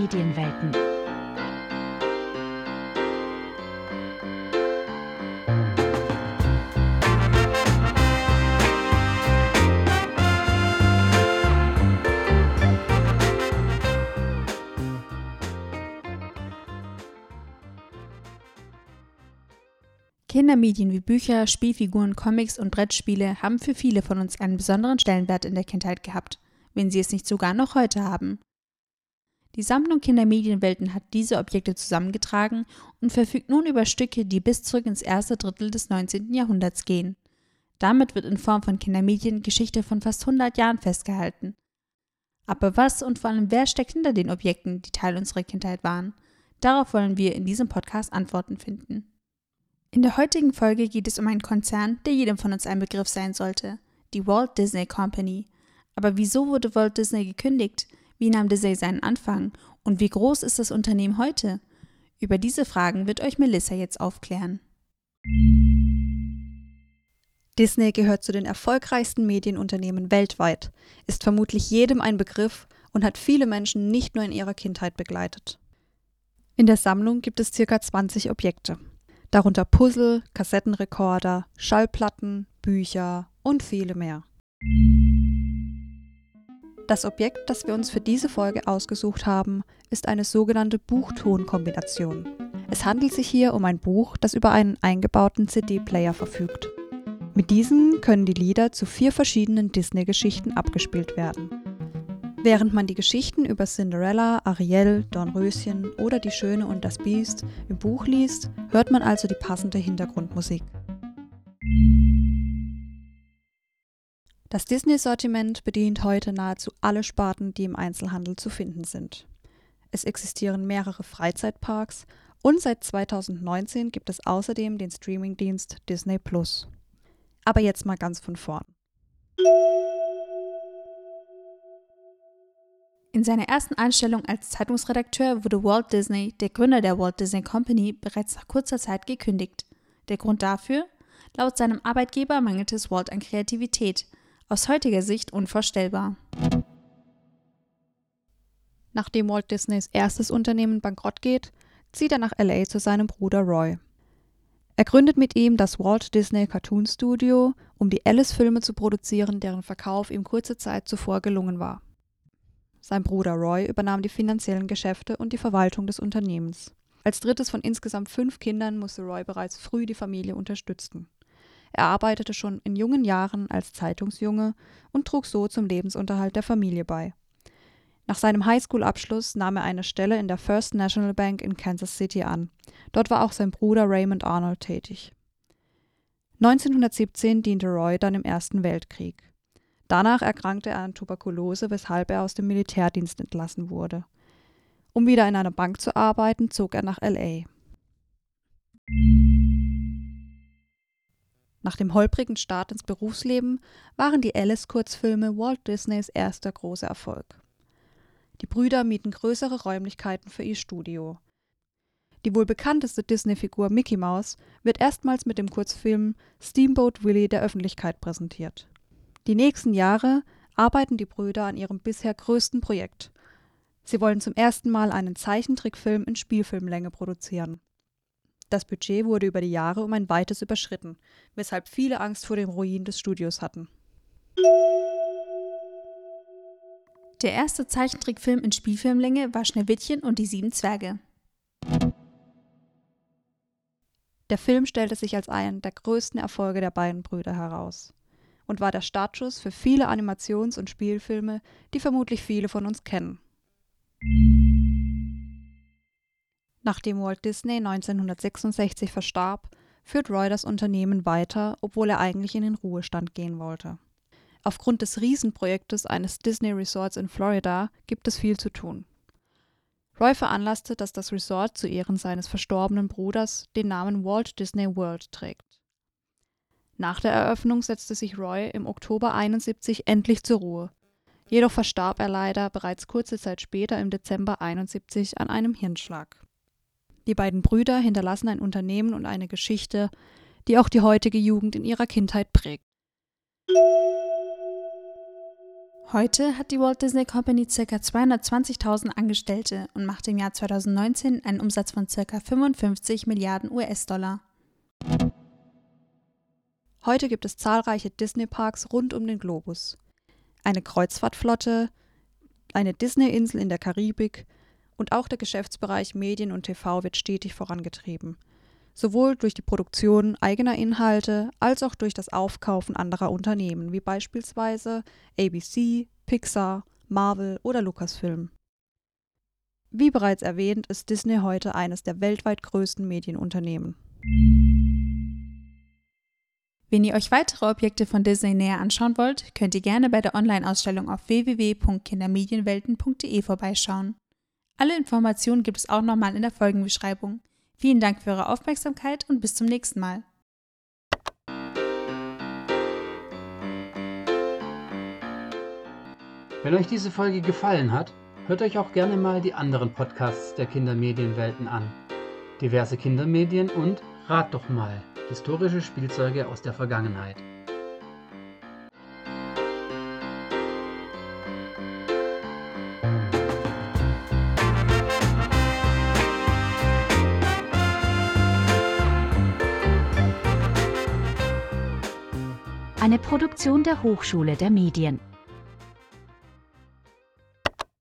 Medienwelten. Kindermedien wie Bücher, Spielfiguren, Comics und Brettspiele haben für viele von uns einen besonderen Stellenwert in der Kindheit gehabt, wenn sie es nicht sogar noch heute haben. Die Sammlung Kindermedienwelten hat diese Objekte zusammengetragen und verfügt nun über Stücke, die bis zurück ins erste Drittel des 19. Jahrhunderts gehen. Damit wird in Form von Kindermedien Geschichte von fast 100 Jahren festgehalten. Aber was und vor allem wer steckt hinter den Objekten, die Teil unserer Kindheit waren? Darauf wollen wir in diesem Podcast Antworten finden. In der heutigen Folge geht es um einen Konzern, der jedem von uns ein Begriff sein sollte, die Walt Disney Company. Aber wieso wurde Walt Disney gekündigt? Wie nahm Disney seinen Anfang? Und wie groß ist das Unternehmen heute? Über diese Fragen wird euch Melissa jetzt aufklären. Disney gehört zu den erfolgreichsten Medienunternehmen weltweit, ist vermutlich jedem ein Begriff und hat viele Menschen nicht nur in ihrer Kindheit begleitet. In der Sammlung gibt es ca. 20 Objekte darunter Puzzle, Kassettenrekorder, Schallplatten, Bücher und viele mehr. Das Objekt, das wir uns für diese Folge ausgesucht haben, ist eine sogenannte Buchtonkombination. Es handelt sich hier um ein Buch, das über einen eingebauten CD-Player verfügt. Mit diesem können die Lieder zu vier verschiedenen Disney-Geschichten abgespielt werden. Während man die Geschichten über Cinderella, Ariel, Dornröschen oder Die Schöne und das Biest im Buch liest, hört man also die passende Hintergrundmusik. Das Disney-Sortiment bedient heute nahezu alle Sparten, die im Einzelhandel zu finden sind. Es existieren mehrere Freizeitparks und seit 2019 gibt es außerdem den Streamingdienst Disney Plus. Aber jetzt mal ganz von vorn. In seiner ersten Anstellung als Zeitungsredakteur wurde Walt Disney, der Gründer der Walt Disney Company, bereits nach kurzer Zeit gekündigt. Der Grund dafür? Laut seinem Arbeitgeber mangelte es Walt an Kreativität. Aus heutiger Sicht unvorstellbar. Nachdem Walt Disneys erstes Unternehmen bankrott geht, zieht er nach LA zu seinem Bruder Roy. Er gründet mit ihm das Walt Disney Cartoon Studio, um die Alice-Filme zu produzieren, deren Verkauf ihm kurze Zeit zuvor gelungen war. Sein Bruder Roy übernahm die finanziellen Geschäfte und die Verwaltung des Unternehmens. Als drittes von insgesamt fünf Kindern musste Roy bereits früh die Familie unterstützen. Er arbeitete schon in jungen Jahren als Zeitungsjunge und trug so zum Lebensunterhalt der Familie bei. Nach seinem Highschool-Abschluss nahm er eine Stelle in der First National Bank in Kansas City an. Dort war auch sein Bruder Raymond Arnold tätig. 1917 diente Roy dann im Ersten Weltkrieg. Danach erkrankte er an Tuberkulose, weshalb er aus dem Militärdienst entlassen wurde. Um wieder in einer Bank zu arbeiten, zog er nach LA. Nach dem holprigen Start ins Berufsleben waren die Alice-Kurzfilme Walt Disneys erster großer Erfolg. Die Brüder mieten größere Räumlichkeiten für ihr Studio. Die wohl bekannteste Disney-Figur Mickey Mouse wird erstmals mit dem Kurzfilm Steamboat Willie der Öffentlichkeit präsentiert. Die nächsten Jahre arbeiten die Brüder an ihrem bisher größten Projekt. Sie wollen zum ersten Mal einen Zeichentrickfilm in Spielfilmlänge produzieren. Das Budget wurde über die Jahre um ein weites überschritten, weshalb viele Angst vor dem Ruin des Studios hatten. Der erste Zeichentrickfilm in Spielfilmlänge war Schneewittchen und die sieben Zwerge. Der Film stellte sich als einen der größten Erfolge der beiden Brüder heraus und war der Startschuss für viele Animations- und Spielfilme, die vermutlich viele von uns kennen. Nachdem Walt Disney 1966 verstarb, führt Roy das Unternehmen weiter, obwohl er eigentlich in den Ruhestand gehen wollte. Aufgrund des Riesenprojektes eines Disney Resorts in Florida gibt es viel zu tun. Roy veranlasste, dass das Resort zu Ehren seines verstorbenen Bruders den Namen Walt Disney World trägt. Nach der Eröffnung setzte sich Roy im Oktober 71 endlich zur Ruhe. Jedoch verstarb er leider bereits kurze Zeit später im Dezember 71 an einem Hirnschlag. Die beiden Brüder hinterlassen ein Unternehmen und eine Geschichte, die auch die heutige Jugend in ihrer Kindheit prägt. Heute hat die Walt Disney Company ca. 220.000 Angestellte und macht im Jahr 2019 einen Umsatz von ca. 55 Milliarden US-Dollar. Heute gibt es zahlreiche Disney-Parks rund um den Globus. Eine Kreuzfahrtflotte, eine Disney-Insel in der Karibik und auch der Geschäftsbereich Medien und TV wird stetig vorangetrieben. Sowohl durch die Produktion eigener Inhalte als auch durch das Aufkaufen anderer Unternehmen, wie beispielsweise ABC, Pixar, Marvel oder Lucasfilm. Wie bereits erwähnt, ist Disney heute eines der weltweit größten Medienunternehmen. Wenn ihr euch weitere Objekte von Disney näher anschauen wollt, könnt ihr gerne bei der Online-Ausstellung auf www.kindermedienwelten.de vorbeischauen. Alle Informationen gibt es auch nochmal in der Folgenbeschreibung. Vielen Dank für eure Aufmerksamkeit und bis zum nächsten Mal. Wenn euch diese Folge gefallen hat, hört euch auch gerne mal die anderen Podcasts der Kindermedienwelten an. Diverse Kindermedien und Rat doch mal, historische Spielzeuge aus der Vergangenheit. Eine Produktion der Hochschule der Medien.